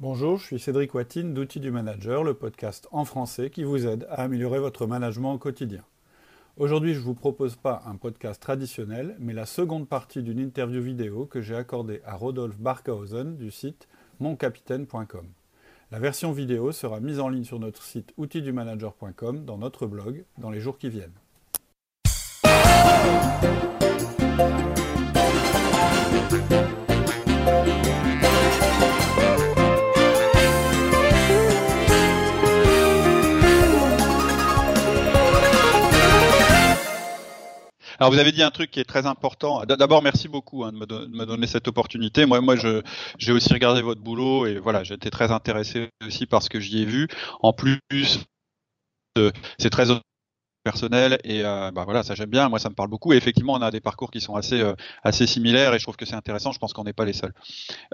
Bonjour, je suis Cédric Watine d'Outils du Manager, le podcast en français qui vous aide à améliorer votre management au quotidien. Aujourd'hui, je ne vous propose pas un podcast traditionnel, mais la seconde partie d'une interview vidéo que j'ai accordée à Rodolphe Barkhausen du site moncapitaine.com. La version vidéo sera mise en ligne sur notre site outildumanager.com dans notre blog dans les jours qui viennent. Alors vous avez dit un truc qui est très important. D'abord, merci beaucoup hein, de, me donner cette opportunité. Moi, moi, j'ai aussi regardé votre boulot et voilà, été très intéressé aussi par ce que j'y ai vu. En plus, euh, c'est très personnel et euh, bah voilà ça j'aime bien moi ça me parle beaucoup et effectivement on a des parcours qui sont assez euh, assez similaires et je trouve que c'est intéressant je pense qu'on n'est pas les seuls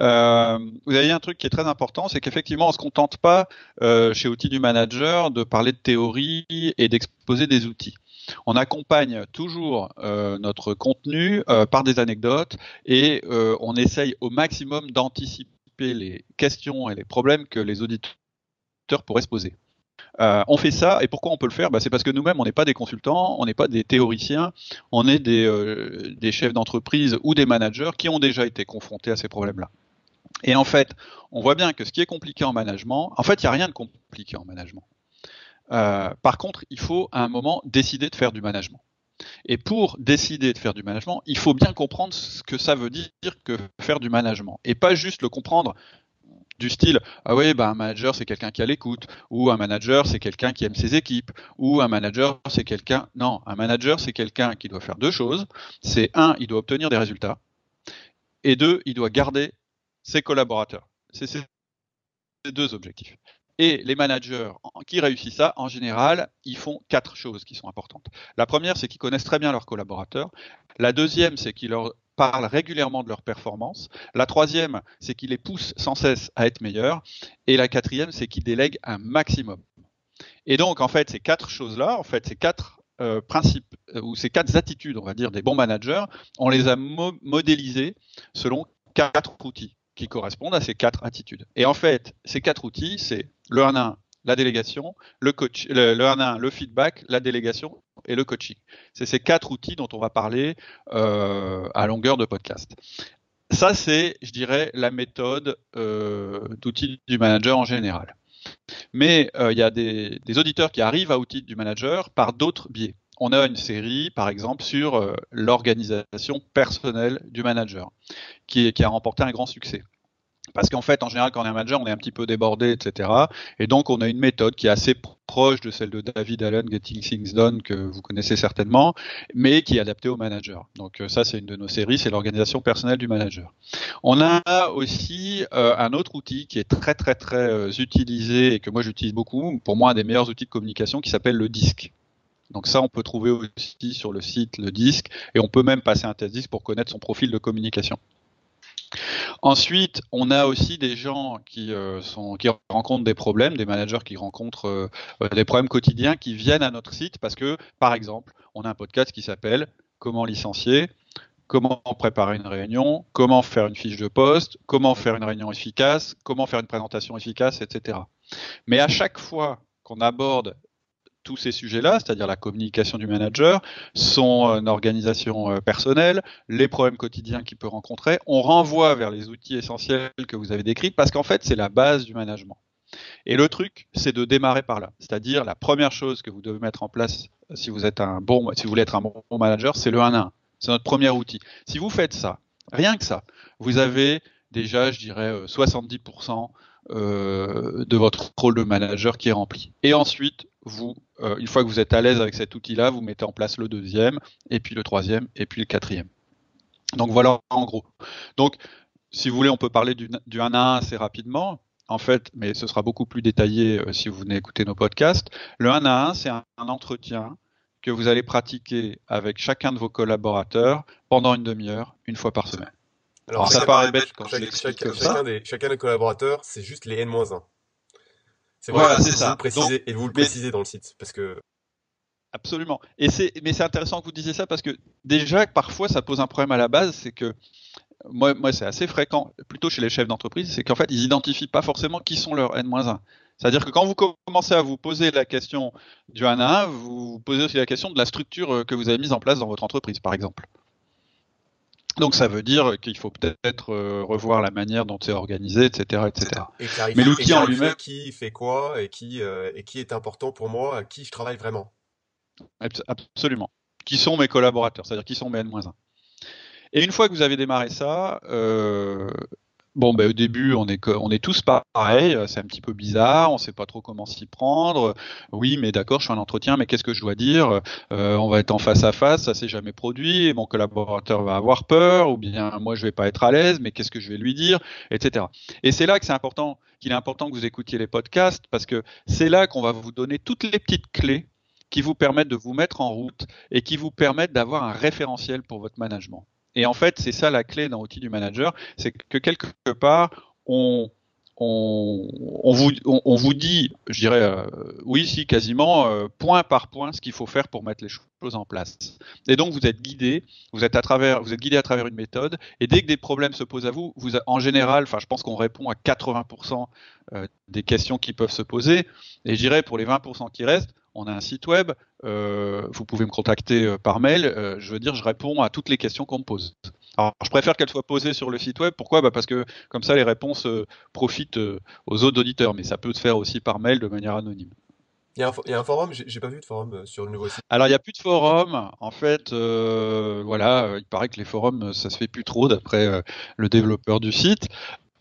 euh, vous avez un truc qui est très important c'est qu'effectivement on se contente pas chez outils du manager de parler de théorie et d'exposer des outils on accompagne toujours euh, notre contenu euh, par des anecdotes et euh, on essaye au maximum d'anticiper les questions et les problèmes que les auditeurs pourraient se poser. on fait ça et pourquoi on peut le faire? Bah, C'est parce que nous-mêmes, on n'est pas des consultants, on n'est pas des théoriciens, on est des, des chefs d'entreprise ou des managers qui ont déjà été confrontés à ces problèmes-là. Et en fait, on voit bien que ce qui est compliqué en management, en fait, il n'y a rien de compliqué en management. Euh, par contre, il faut à un moment décider de faire du management. Et pour décider de faire du management, il faut bien comprendre ce que ça veut dire que faire du management. Et pas juste le comprendre du style ah oui bah un manager c'est quelqu'un qui a l'écoute ou un manager c'est quelqu'un qui aime ses équipes. Ou un manager c'est quelqu'un non un manager c'est quelqu'un qui doit faire deux choses. C'est un il doit obtenir des résultats. Et deux il doit garder ses collaborateurs. C'est ces deux objectifs et les managers qui réussissent ça, en général, ils font quatre choses qui sont importantes. La première, c'est qu'ils connaissent très bien leurs collaborateurs. La deuxième, c'est qu'ils leur parlent régulièrement de leurs performances. La troisième, c'est qu'ils les poussent sans cesse à être meilleurs. Et la quatrième, c'est qu'ils délèguent un maximum. Et donc, en fait, ces quatre choses-là, en fait, ces quatre euh, principes euh, ou ces quatre attitudes, on va dire, des bons managers, on les a modélisées selon quatre outils qui correspondent à ces quatre attitudes. Et en fait, ces quatre outils, c'est le 1-1, la délégation, le, coach, le, 1-1, le feedback, la délégation et le coaching. C'est ces quatre outils dont on va parler euh, à longueur de podcast. Ça, c'est, je dirais, la méthode euh, d'outils du manager en général. Mais euh, il y a des, auditeurs qui arrivent à outils du manager par d'autres biais. On a une série, par exemple, sur l'organisation personnelle du manager, qui, a remporté un grand succès. Parce qu'en fait, en général, quand on est un manager, on est un petit peu débordé, etc. Et donc, on a une méthode qui est assez proche de celle de David Allen, Getting Things Done, que vous connaissez certainement, mais qui est adaptée au manager. Donc, euh, ça, c'est une de nos séries, c'est l'organisation personnelle du manager. On a aussi euh, un autre outil qui est très, très, très euh, utilisé et que moi, j'utilise beaucoup, pour moi, un des meilleurs outils de communication qui s'appelle le disque. Donc ça, on peut trouver aussi sur le site le disque et on peut même passer un test disque pour connaître son profil de communication. Ensuite, on a aussi des gens qui, euh, rencontrent des problèmes, des managers qui rencontrent euh, euh, des problèmes quotidiens, qui viennent à notre site parce que, par exemple, on a un podcast qui s'appelle Comment licencier, comment préparer une réunion, comment faire une fiche de poste, comment faire une réunion efficace, comment faire une présentation efficace, etc. Mais à chaque fois qu'on aborde tous ces sujets-là, c'est-à-dire la communication du manager, son euh, organisation euh, personnelle, les problèmes quotidiens qu'il peut rencontrer, on renvoie vers les outils essentiels que vous avez décrits parce qu'en fait, c'est la base du management. Et le truc, c'est de démarrer par là. C'est-à-dire, la première chose que vous devez mettre en place si vous êtes un bon, si vous voulez être un bon manager, c'est le 1 1. C'est notre premier outil. Si vous faites ça, rien que ça, vous avez déjà, je dirais, 70% euh, de votre rôle de manager qui est rempli. Et ensuite, vous, euh, une fois que vous êtes à l'aise avec cet outil-là, vous mettez en place le deuxième, et puis le troisième, et puis le quatrième. Donc voilà en gros. Donc, si vous voulez, on peut parler du, 1 à 1 assez rapidement. En fait, mais ce sera beaucoup plus détaillé euh, si vous venez écouter nos podcasts. Le 1 à 1, c'est un, entretien que vous allez pratiquer avec chacun de vos collaborateurs pendant une demi-heure, une fois par semaine. Alors, ça paraît bête quand je l'explique comme ça. Chacun des, chacun des collaborateurs, c'est juste les N-1. C'est voilà, c'est ça. Et vous le précisez dans le site, parce que. Absolument. Et c'est, mais c'est intéressant que vous disiez ça parce que déjà, parfois, ça pose un problème à la base, c'est que moi, moi c'est assez fréquent, plutôt chez les chefs d'entreprise, c'est qu'en fait, ils identifient pas forcément qui sont leurs N-1. C'est-à-dire que quand vous commencez à vous poser la question du 1 à 1, vous vous posez aussi la question de la structure euh, que vous avez mise en place dans votre entreprise, par exemple. Donc ça veut dire qu'il faut peut-être euh, revoir la manière dont c'est organisé, etc., etc. Et Mais l'outil en lui-même, qui fait quoi et qui euh, et qui est important pour moi, à qui je travaille vraiment. Absolument. Qui sont mes collaborateurs, c'est-à-dire qui sont mes N-1. Et une fois que vous avez démarré ça, euh, Bon, ben, au début, on est, on est tous pareils, c'est un petit peu bizarre, on sait pas trop comment s'y prendre. Oui, mais d'accord, je suis un entretien, mais qu'est-ce que je dois dire? Euh, On va être en face à face, ça s'est jamais produit, et mon collaborateur va avoir peur, ou bien moi je vais pas être à l'aise, mais qu'est-ce que je vais lui dire, etc. Et c'est là que c'est important, qu'il est important que vous écoutiez les podcasts, parce que c'est là qu'on va vous donner toutes les petites clés qui vous permettent de vous mettre en route et qui vous permettent d'avoir un référentiel pour votre management. Et en fait, c'est ça la clé dans l'outil du manager, c'est que quelque part, on, on, on, vous, on, vous dit, je dirais, euh, oui, si, quasiment, euh, point par point, ce qu'il faut faire pour mettre les choses en place. Et donc, vous êtes guidé, vous êtes à travers, vous êtes guidé à travers une méthode, et dès que des problèmes se posent à vous, vous en général, enfin, je pense qu'on répond à 80% euh, des questions qui peuvent se poser, et je dirais pour les 20% qui restent, on a un site web, euh, vous pouvez me contacter euh, par mail, euh, je veux dire, je réponds à toutes les questions qu'on me pose. Alors, je préfère qu'elles soient posées sur le site web. Pourquoi? Bah Parce que comme ça, les réponses profitent aux autres auditeurs, mais ça peut se faire aussi par mail de manière anonyme. Il y, a un, forum, j'ai pas vu de forum sur le nouveau site. Alors il n'y a plus de forum. En fait, voilà, il paraît que les forums, ça se fait plus trop d'après le développeur du site.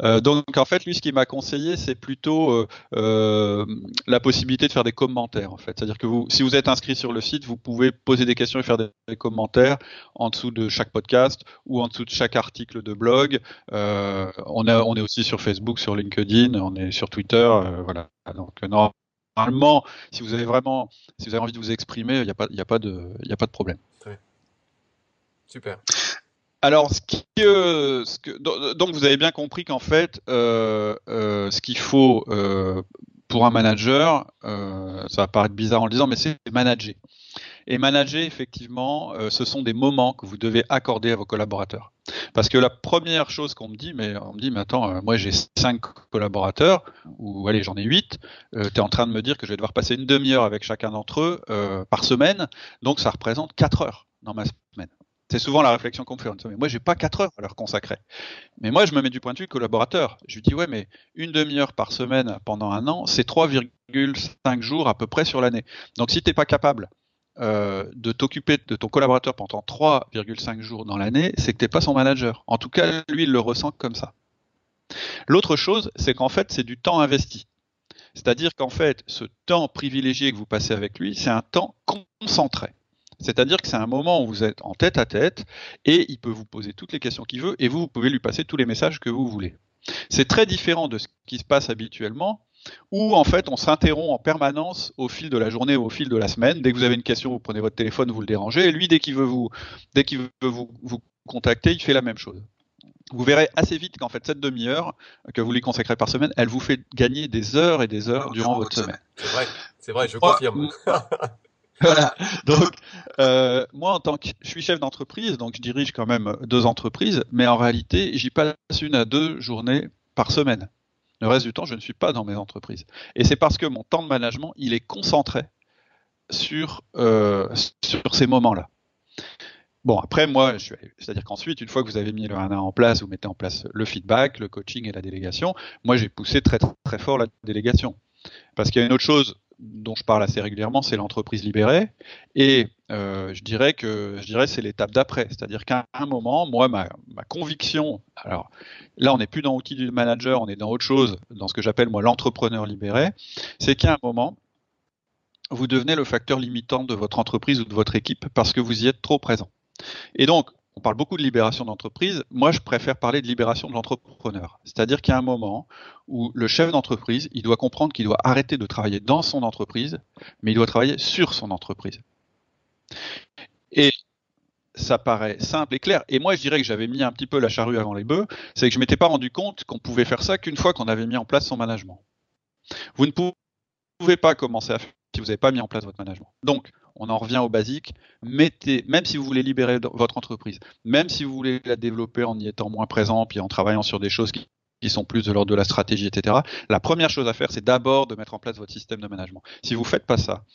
Euh, donc en fait, lui, ce qu'il m'a conseillé, c'est plutôt euh, euh, la possibilité de faire des commentaires. En fait, c'est-à-dire que vous, si vous êtes inscrit sur le site, vous pouvez poser des questions et faire des, commentaires en dessous de chaque podcast ou en dessous de chaque article de blog. on, on est aussi sur Facebook, sur LinkedIn, on est sur Twitter, voilà. Donc normalement, si vous avez vraiment, si vous avez envie de vous exprimer, il n'y a a a pas de problème. Super. Alors, ce qui, euh, donc vous avez bien compris qu'en fait, euh, euh, ce qu'il faut euh, pour un manager, euh, ça va paraître bizarre en le disant, mais c'est manager. Et manager, effectivement, euh, ce sont des moments que vous devez accorder à vos collaborateurs. Parce que la première chose qu'on me dit, mais on me dit, mais attends, moi j'ai cinq collaborateurs, ou allez, j'en ai huit, tu es en train de me dire que je vais devoir passer une demi-heure avec chacun d'entre eux par semaine, donc ça représente quatre heures dans ma semaine. C'est souvent la réflexion qu'on fait. Mais moi, j'ai pas 4 heures à leur consacrer. Mais moi, je me mets du point de vue collaborateur. Je lui dis, ouais, mais une demi-heure par semaine pendant un an, c'est 3,5 jours à peu près sur l'année. Donc, si tu n'es pas capable euh, de t'occuper de ton collaborateur pendant 3,5 jours dans l'année, c'est que tu n'es pas son manager. En tout cas, lui, il le ressent comme ça. L'autre chose, c'est qu'en fait, c'est du temps investi. C'est-à-dire qu'en fait, ce temps privilégié que vous passez avec lui, c'est un temps concentré. C'est-à-dire que c'est un moment où vous êtes en tête à tête et il peut vous poser toutes les questions qu'il veut et vous, vous pouvez lui passer tous les messages que vous voulez. C'est très différent de ce qui se passe habituellement où en fait on s'interrompt en permanence au fil de la journée ou au fil de la semaine. Dès que vous avez une question, vous prenez votre téléphone, vous le dérangez et lui, dès qu'il veut vous, dès qu'il veut vous, vous contacter, il fait la même chose vous verrez assez vite qu'en fait cette demi-heure que vous lui consacrez par semaine, elle vous fait gagner des heures et des heures durant votre semaine. C'est vrai, c'est vrai, je confirme. voilà. Donc, euh, moi, en tant que je suis chef d'entreprise, donc je dirige quand même deux entreprises, mais en réalité, j'y passe une à deux journées par semaine. Le reste du temps, je ne suis pas dans mes entreprises. Et c'est parce que mon temps de management, il est concentré sur euh, sur ces moments-là. Bon, après, moi, c'est-à-dire qu'ensuite, une fois que vous avez mis le 1 en place, vous mettez en place le feedback, le coaching et la délégation. Moi, j'ai poussé très, très fort la délégation. Parce qu'il y a une autre chose dont je parle assez régulièrement, c'est l'entreprise libérée. Et euh, je dirais que je dirais c'est l'étape d'après, c'est-à-dire qu'à un moment, moi, ma, ma conviction, alors là, on n'est plus dans l'outil du manager, on est dans autre chose, dans ce que j'appelle moi l'entrepreneur libéré, c'est qu'à un moment, vous devenez le facteur limitant de votre entreprise ou de votre équipe parce que vous y êtes trop présent. Et donc, on parle beaucoup de libération d'entreprise. Moi, je préfère parler de libération de l'entrepreneur. C'est-à-dire qu'il y a un moment où le chef d'entreprise, il doit comprendre qu'il doit arrêter de travailler dans son entreprise, mais il doit travailler sur son entreprise. Et ça paraît simple et clair. Et moi, je dirais que j'avais mis un petit peu la charrue avant les bœufs. C'est que je m'étais pas rendu compte qu'on pouvait faire ça qu'une fois qu'on avait mis en place son management. Vous ne pouvez pas commencer à faire si vous n'avez pas mis en place votre management. Donc, on en revient au basique. Mettez, même si vous voulez libérer votre entreprise, même si vous voulez la développer en y étant moins présent, puis en travaillant sur des choses qui, sont plus de l'ordre de la stratégie, etc. La première chose à faire, c'est d'abord de mettre en place votre système de management. Si vous faites pas ça,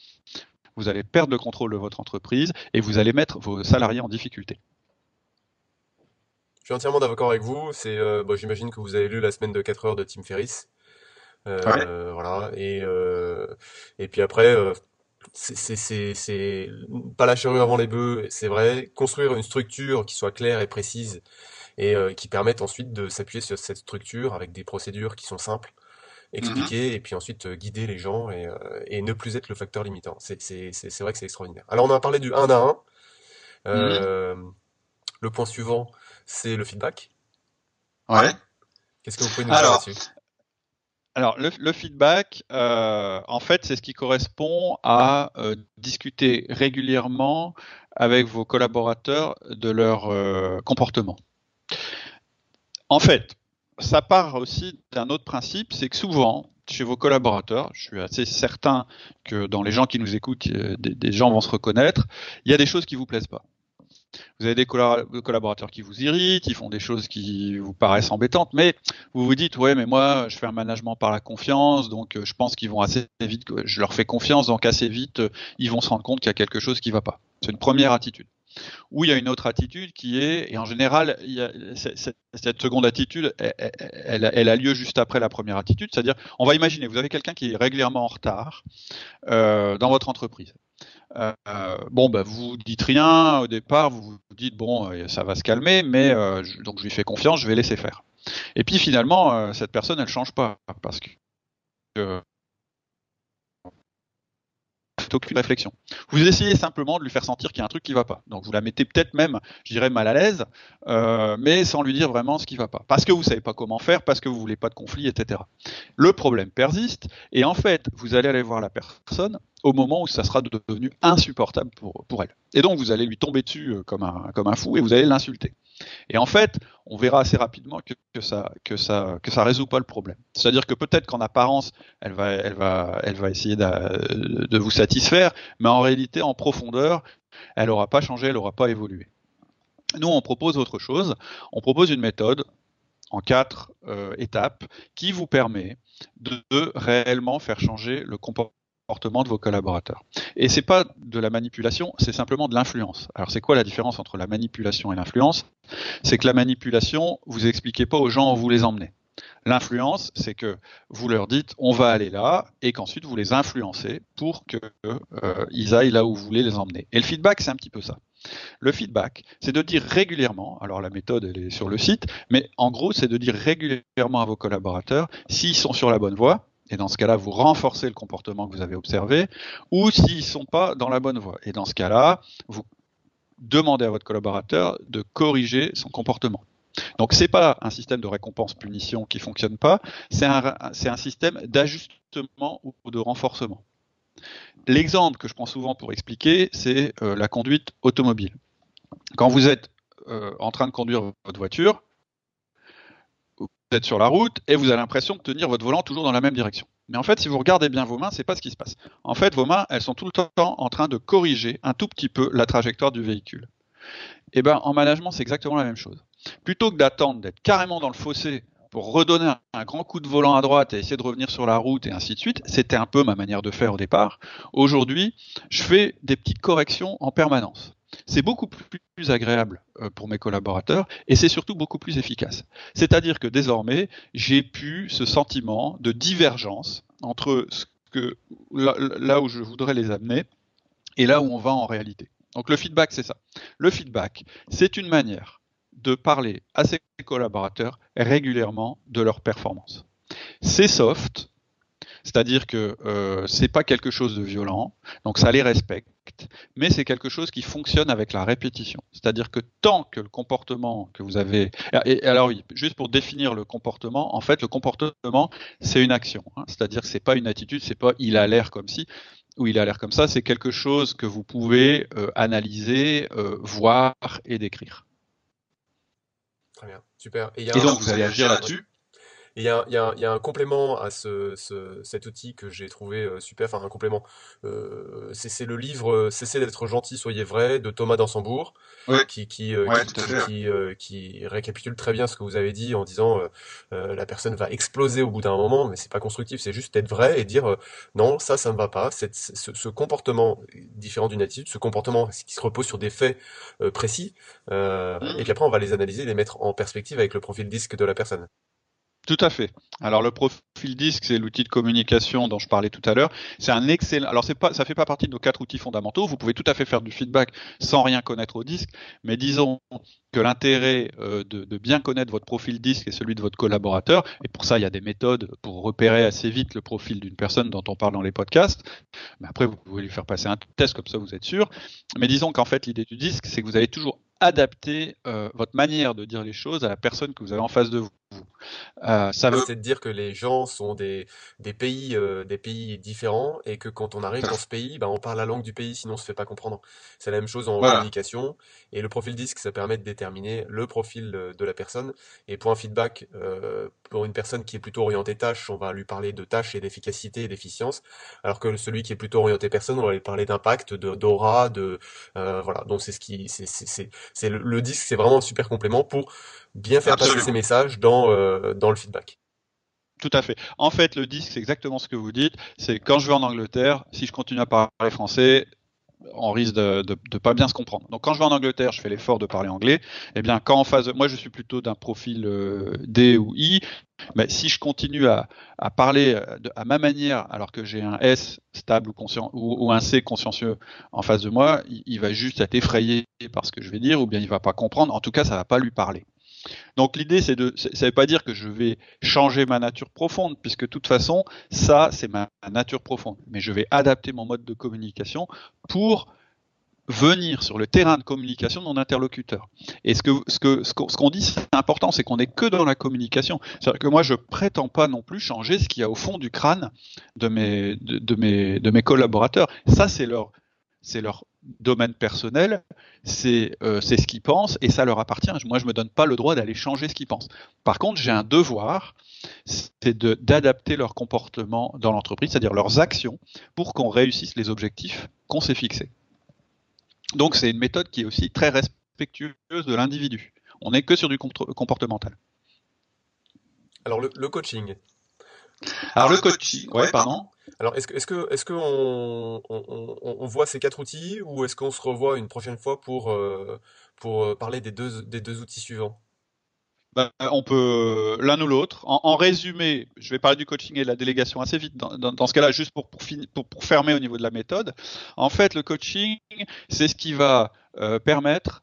vous allez perdre le contrôle de votre entreprise et vous allez mettre vos salariés en difficulté. Je suis entièrement d'accord avec vous. C'est, euh, j'imagine que vous avez lu la semaine de 4 heures de Tim Ferriss. Euh, voilà. Et, euh, et puis après, euh, c'est pas la charrue avant les bœufs, c'est vrai. Construire une structure qui soit claire et précise et qui permette ensuite de s'appuyer sur cette structure avec des procédures qui sont simples, expliquer mm-hmm. et puis ensuite guider les gens et, et ne plus être le facteur limitant. C'est vrai que c'est extraordinaire. Alors on a parlé du 1 à 1. Mm-hmm. Le point suivant, c'est le feedback. Ouais. Qu'est-ce que vous pouvez nous dire là-dessus? Alors, le, feedback, euh, en fait, c'est ce qui correspond à euh, discuter régulièrement avec vos collaborateurs de leur euh, comportement. En fait, ça part aussi d'un autre principe, c'est que souvent, chez vos collaborateurs, je suis assez certain que dans les gens qui nous écoutent, des, gens vont se reconnaître, il y a des choses qui vous plaisent pas. Vous avez des collaborateurs qui vous irritent, ils font des choses qui vous paraissent embêtantes, mais vous vous dites, ouais, mais moi, je fais un management par la confiance, donc euh, je pense qu'ils vont assez vite, je leur fais confiance, donc assez vite, euh, ils vont se rendre compte qu'il y a quelque chose qui va pas. C'est une première attitude. Ou il y a une autre attitude qui est, et en général, cette, seconde attitude, elle, elle, a lieu juste après la première attitude, c'est-à-dire, on va imaginer, vous avez quelqu'un qui est régulièrement en retard euh, dans votre entreprise. Euh, bon, bah, vous dites rien au départ, vous vous dites bon, euh, ça va se calmer, mais euh, donc je lui fais confiance, je vais laisser faire. Et puis finalement, cette personne, elle change pas parce que aucune réflexion. Vous essayez simplement de lui faire sentir qu'il y a un truc qui va pas. Donc vous la mettez peut-être même, je dirais, mal à l'aise, euh, mais sans lui dire vraiment ce qui va pas. Parce que vous savez pas comment faire, parce que vous voulez pas de conflit, etc. Le problème persiste, et en fait, vous allez aller voir la personne au moment où ça sera devenu insupportable pour, pour elle. Et donc vous allez lui tomber dessus euh, comme un, comme un fou et vous allez l'insulter. Et en fait, on verra assez rapidement que, ça que ça que ça résout pas le problème. C'est-à-dire que peut-être qu'en apparence, elle va elle va elle va essayer de, de, vous satisfaire, mais en réalité, en profondeur, elle n'aura pas changé, elle n'aura pas évolué. Nous, on propose autre chose. On propose une méthode en quatre euh, étapes qui vous permet de, de réellement faire changer le comportement de vos collaborateurs. Et c'est pas de la manipulation, c'est simplement de l'influence. Alors c'est quoi la différence entre la manipulation et l'influence? C'est que la manipulation, vous expliquez pas aux gens où vous les emmenez. L'influence, c'est que vous leur dites on va aller là et qu'ensuite vous les influencez pour qu'ils euh, aillent là où vous voulez les emmener. Et le feedback, c'est un petit peu ça. Le feedback, c'est de dire régulièrement, alors la méthode elle est sur le site, mais en gros c'est de dire régulièrement à vos collaborateurs s'ils sont sur la bonne voie, et dans ce cas-là, vous renforcez le comportement que vous avez observé, ou s'ils ne sont pas dans la bonne voie. Et dans ce cas-là, vous demandez à votre collaborateur de corriger son comportement. Donc c'est pas un système de récompense-punition qui fonctionne pas, c'est un, un, système d'ajustement ou de renforcement. L'exemple que je prends souvent pour expliquer, c'est euh, la conduite automobile. Quand vous êtes euh, en train de conduire votre voiture, êtes sur la route et vous avez l'impression de tenir votre volant toujours dans la même direction. Mais en fait, si vous regardez bien vos mains, c'est pas ce qui se passe. En fait, vos mains, elles sont tout le temps en train de corriger un tout petit peu la trajectoire du véhicule. Et eh ben, en management, c'est exactement la même chose. Plutôt que d'attendre d'être carrément dans le fossé pour redonner un, grand coup de volant à droite et essayer de revenir sur la route et ainsi de suite, c'était un peu ma manière de faire au départ. Aujourd'hui, je fais des petites corrections en permanence c'est beaucoup plus agréable euh, pour mes collaborateurs et c'est surtout beaucoup plus efficace. C'est-à-dire que désormais, j'ai pu ce sentiment de divergence entre ce que, là, où je voudrais les amener et là où on va en réalité. Donc le feedback, c'est ça. Le feedback, c'est une manière de parler à ses collaborateurs régulièrement de leur performance. C'est soft, c'est-à-dire que euh, c'est pas quelque chose de violent, donc ça les respecte, mais c'est quelque chose qui fonctionne avec la répétition. C'est-à-dire que tant que le comportement que vous avez, et alors oui, juste pour définir le comportement, en fait, le comportement c'est une action, hein. c'est-à-dire que c'est pas une attitude, c'est pas il a l'air comme si, ou il a l'air comme ça, c'est quelque chose que vous pouvez euh, analyser, euh, voir et décrire. Très bien, super. Et, donc vous allez agir là-dessus il y a, y, a, y a, un complément à ce, ce cet outil que j'ai trouvé euh, super, enfin un complément. Euh, c'est le livre euh, Cessez d'être gentil, soyez vrai de Thomas Dansembourg, qui, qui, euh, qui, qui, récapitule très bien ce que vous avez dit en disant la personne va exploser au bout d'un moment, mais c'est pas constructif, c'est juste être vrai et dire non, ça, ça me va pas. Cette, ce, ce, comportement différent d'une attitude, ce comportement qui se repose sur des faits précis, et puis après on va les analyser, les mettre en perspective avec le profil disque de la personne. Tout à fait. Alors le profil disque, c'est l'outil de communication dont je parlais tout à l'heure. C'est un excellent. Alors c'est pas, ça fait pas partie de nos quatre outils fondamentaux. Vous pouvez tout à fait faire du feedback sans rien connaître au disque, mais disons que l'intérêt euh, de, bien connaître votre profil disque et celui de votre collaborateur, et pour ça il y a des méthodes pour repérer assez vite le profil d'une personne dont on parle dans les podcasts. Mais après vous pouvez lui faire passer un test comme ça vous êtes sûr. Mais disons qu'en fait l'idée du disque, c'est que vous allez toujours adapter euh, votre manière de dire les choses à la personne que vous avez en face de vous. Euh, ça veut c'est de dire que les gens sont des, des pays euh, des pays différents et que quand on arrive dans ce pays, bah, on parle la langue du pays, sinon on se fait pas comprendre. C'est la même chose en communication et le profil disque, ça permet de déterminer le profil de la personne. Et pour un feedback, euh, pour une personne qui est plutôt orientée tâche, on va lui parler de tâche et d'efficacité et d'efficience, alors que celui qui est plutôt orienté personne, on va lui parler d'impact, de d'aura, de voilà. Donc c'est ce qui c'est c'est c'est le, le disque, c'est vraiment un super complément pour bien faire passer ces messages dans, euh, dans le feedback. Tout à fait. En fait, le disque, c'est exactement ce que vous dites. C'est quand je vais en Angleterre, si je continue à parler français, on risque de, de, pas bien se comprendre. Donc quand je vais en Angleterre, je fais l'effort de parler anglais. Eh bien, quand en phase, moi je suis plutôt d'un profil euh, D ou I, mais si je continue à, parler euh, à ma manière, alors que j'ai un S stable ou, un C consciencieux en face de moi, il, il, va juste être effrayé par ce que je vais dire, ou bien il va pas comprendre. En tout cas, ça va pas lui parler. Donc l'idée, c'est de, ça ne veut pas dire que je vais changer ma nature profonde, puisque de toute façon, ça, c'est ma nature profonde. Mais je vais adapter mon mode de communication pour venir sur le terrain de communication de mon interlocuteur. Et ce que ce que ce qu'on dit, c'est important, c'est qu'on n'est que dans la communication. C'est-à-dire que moi, je prétends pas non plus changer ce qu'il y a au fond du crâne de mes de, mes de mes collaborateurs. Ça, c'est leur c'est leur domaine personnel, c'est euh, ce qu'ils pensent et ça leur appartient. Moi, je me donne pas le droit d'aller changer ce qu'ils pensent. Par contre, j'ai un devoir, c'est d'adapter leur comportement dans l'entreprise, c'est-à-dire leurs actions, pour qu'on réussisse les objectifs qu'on s'est fixés. Donc, c'est une méthode qui est aussi très respectueuse de l'individu. On n'est que sur du comportemental. Alors, le coaching. Alors, le coaching, ouais, pardon. Alors, est-ce que, est-ce que, est-ce que on, on, on, voit ces quatre outils ou est-ce qu'on se revoit une prochaine fois pour, euh, pour euh, parler des deux, des deux outils suivants? Ben, on peut l'un ou l'autre. En, résumé, je vais parler du coaching et de la délégation assez vite dans, dans, ce cas-là, juste pour, pour, pour, pour, fermer au niveau de la méthode. En fait, le coaching, c'est ce qui va euh, permettre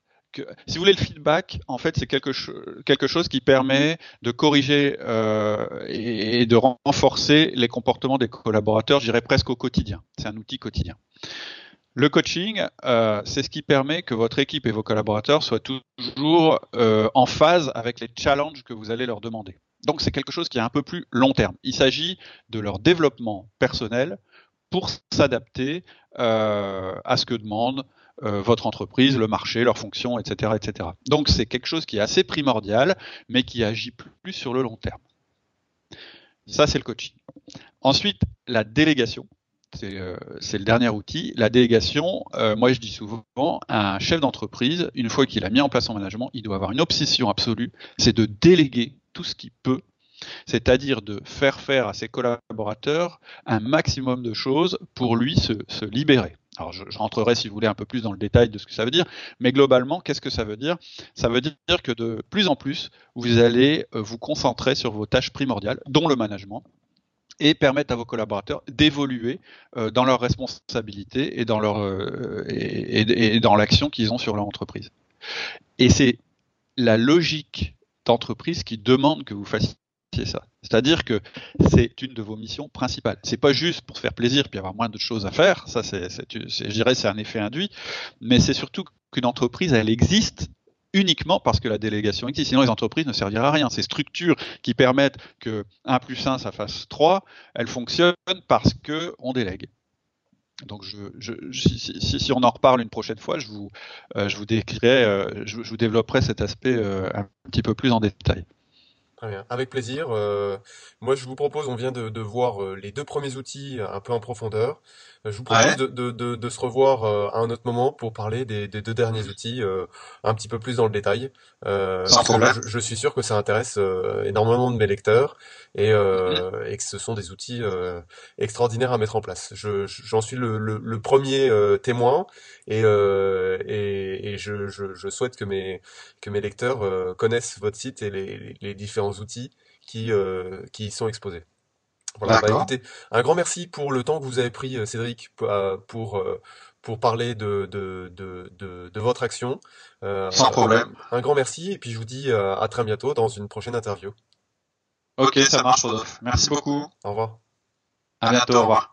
si vous voulez le feedback, en fait, c'est quelque, chose qui permet de corriger euh, et, de renforcer les comportements des collaborateurs, je dirais presque au quotidien. C'est un outil quotidien. Le coaching, euh, c'est ce qui permet que votre équipe et vos collaborateurs soient toujours euh, en phase avec les challenges que vous allez leur demander. Donc c'est quelque chose qui est un peu plus long terme. Il s'agit de leur développement personnel pour s'adapter euh, à ce que demande euh, votre entreprise, le marché, leurs fonctions, etc., etc. Donc c'est quelque chose qui est assez primordial, mais qui agit plus sur le long terme. Ça, c'est le coaching. Ensuite, la délégation. C'est euh, le dernier outil. La délégation, euh, moi je dis souvent, un chef d'entreprise, une fois qu'il a mis en place son management, il doit avoir une obsession absolue, c'est de déléguer tout ce qu'il peut c'est-à-dire de faire faire à ses collaborateurs un maximum de choses pour lui se, se libérer. Alors je, rentrerai si vous voulez un peu plus dans le détail de ce que ça veut dire, mais globalement, qu'est-ce que ça veut dire? Ça veut dire que de plus en plus, vous allez euh, vous concentrer sur vos tâches primordiales, dont le management, et permettre à vos collaborateurs d'évoluer euh, dans leurs responsabilités et dans leur euh, et dans l'action qu'ils ont sur leur entreprise. Et c'est la logique d'entreprise qui demande que vous fassiez c'est ça. C'est-à-dire que c'est une de vos missions principales. C'est pas juste pour se faire plaisir puis avoir moins de choses à faire. Ça, c'est, je dirais, c'est un effet induit. Mais c'est surtout qu'une entreprise, elle existe uniquement parce que la délégation existe. Sinon, les entreprises ne serviraient à rien. Ces structures qui permettent que 1 plus 1, ça fasse 3, elles fonctionnent parce que on délègue. Donc, si, on en reparle une prochaine fois, je vous, euh, décrirai, euh, je, vous développerai cet aspect euh, un petit peu plus en détail. Très bien, avec plaisir. Euh, moi, je vous propose, on vient de, de voir euh, les deux premiers outils un peu en profondeur. Euh, je vous propose Ouais. de, de, de, de se revoir euh, à un autre moment pour parler des, des deux derniers outils euh, un petit peu plus dans le détail. Euh, Sans je, je suis sûr que ça intéresse euh, énormément de mes lecteurs et, euh, et que ce sont des outils euh, extraordinaires à mettre en place. Je, je- j'en suis le, le, le premier euh, témoin et, euh, et, et je, je, je souhaite que mes, que mes lecteurs euh, connaissent votre site et les, les, les différents outils qui, euh, qui y sont exposés. Voilà, bah écoutez, un grand merci pour le temps que vous avez pris, euh, Cédric, pour, euh, pour, pour parler de, de, de, de, de votre action. Euh, Sans problème. Un grand merci et puis je vous dis à très bientôt dans une prochaine interview. Ok, ça marche, Rodolphe. Merci beaucoup. Au revoir. À bientôt. Au revoir.